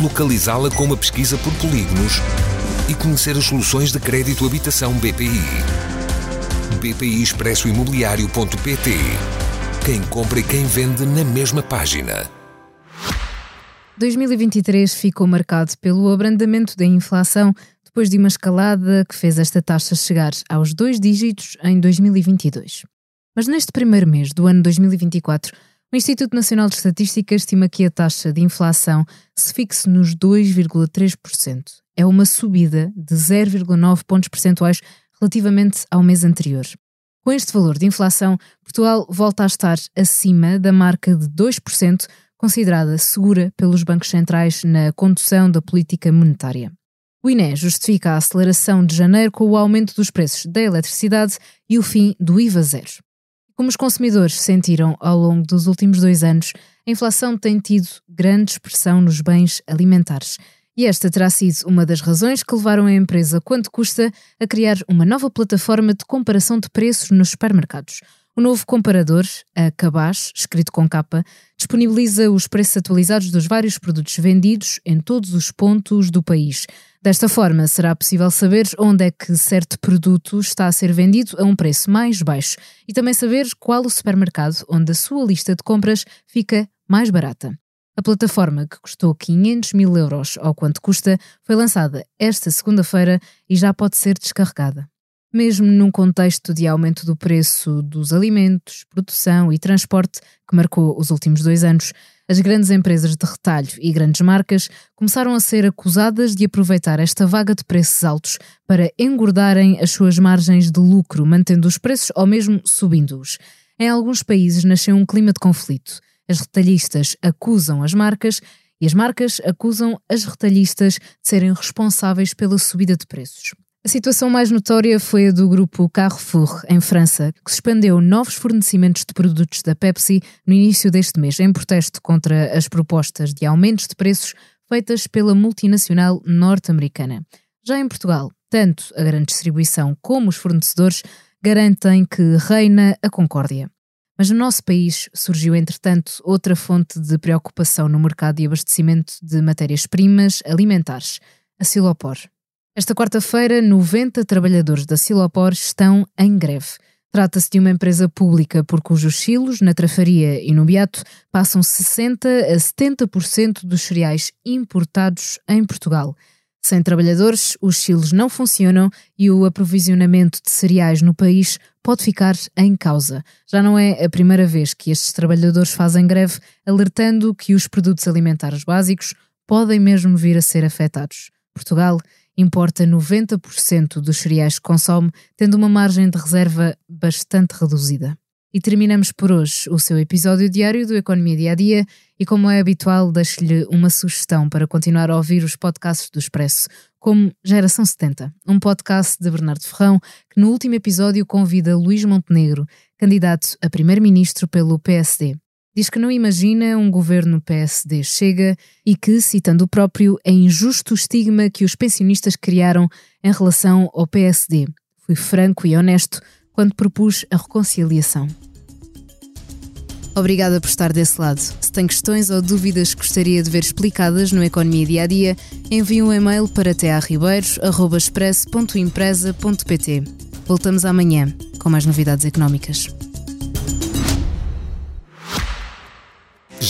localizá-la com uma pesquisa por polígonos e conhecer as soluções de crédito habitação BPI. BPI Expresso Imobiliário.pt Quem compra e quem vende na mesma página. 2023 ficou marcado pelo abrandamento da inflação depois de uma escalada que fez esta taxa chegar aos dois dígitos em 2022. Mas neste primeiro mês do ano 2024, o Instituto Nacional de Estatística estima que a taxa de inflação se fixe nos 2,3%. É uma subida de 0,9 pontos percentuais relativamente ao mês anterior. Com este valor de inflação, Portugal volta a estar acima da marca de 2%, considerada segura pelos bancos centrais na condução da política monetária. O INE justifica a aceleração de janeiro com o aumento dos preços da eletricidade e o fim do IVA zero. Como os consumidores sentiram ao longo dos últimos dois anos, a inflação tem tido grande expressão nos bens alimentares. E esta terá sido uma das razões que levaram a empresa Quanto Custa a criar uma nova plataforma de comparação de preços nos supermercados. O novo comparador, a Cabaz, escrito com capa, disponibiliza os preços atualizados dos vários produtos vendidos em todos os pontos do país. Desta forma, será possível saber onde é que certo produto está a ser vendido a um preço mais baixo e também saber qual o supermercado onde a sua lista de compras fica mais barata. A plataforma, que custou 500 mil euros ao quanto custa, foi lançada esta segunda-feira e já pode ser descarregada. Mesmo num contexto de aumento do preço dos alimentos, produção e transporte que marcou os últimos dois anos, as grandes empresas de retalho e grandes marcas começaram a ser acusadas de aproveitar esta vaga de preços altos para engordarem as suas margens de lucro, mantendo os preços ou mesmo subindo-os. Em alguns países nasceu um clima de conflito. As retalhistas acusam as marcas e as marcas acusam as retalhistas de serem responsáveis pela subida de preços. A situação mais notória foi a do grupo Carrefour, em França, que suspendeu novos fornecimentos de produtos da Pepsi no início deste mês, em protesto contra as propostas de aumentos de preços feitas pela multinacional norte-americana. Já em Portugal, tanto a grande distribuição como os fornecedores garantem que reina a concórdia. Mas no nosso país surgiu, entretanto, outra fonte de preocupação no mercado de abastecimento de matérias-primas alimentares, a Silopor. Esta quarta-feira, 90 trabalhadores da Silopor estão em greve. Trata-se de uma empresa pública por cujos silos, na Trafaria e no Beato, passam 60% a 70% dos cereais importados em Portugal. Sem trabalhadores, os silos não funcionam e o aprovisionamento de cereais no país pode ficar em causa. Já não é a primeira vez que estes trabalhadores fazem greve, alertando que os produtos alimentares básicos podem mesmo vir a ser afetados. Portugal importa 90% dos cereais que consome, tendo uma margem de reserva bastante reduzida. E terminamos por hoje o seu episódio diário do Economia Dia a Dia e, como é habitual, deixo-lhe uma sugestão para continuar a ouvir os podcasts do Expresso, como Geração 70, um podcast de Bernardo Ferrão, que no último episódio convida Luís Montenegro, candidato a primeiro-ministro pelo PSD. Diz que não imagina um governo PSD chega e que, citando o próprio, é injusto o estigma que os pensionistas criaram em relação ao PSD. Fui franco e honesto quando propus a reconciliação. Obrigada por estar desse lado. Se tem questões ou dúvidas que gostaria de ver explicadas no Economia Dia a Dia, envie um e-mail para tearribeiros.express.empresa.pt. Voltamos amanhã com mais novidades económicas.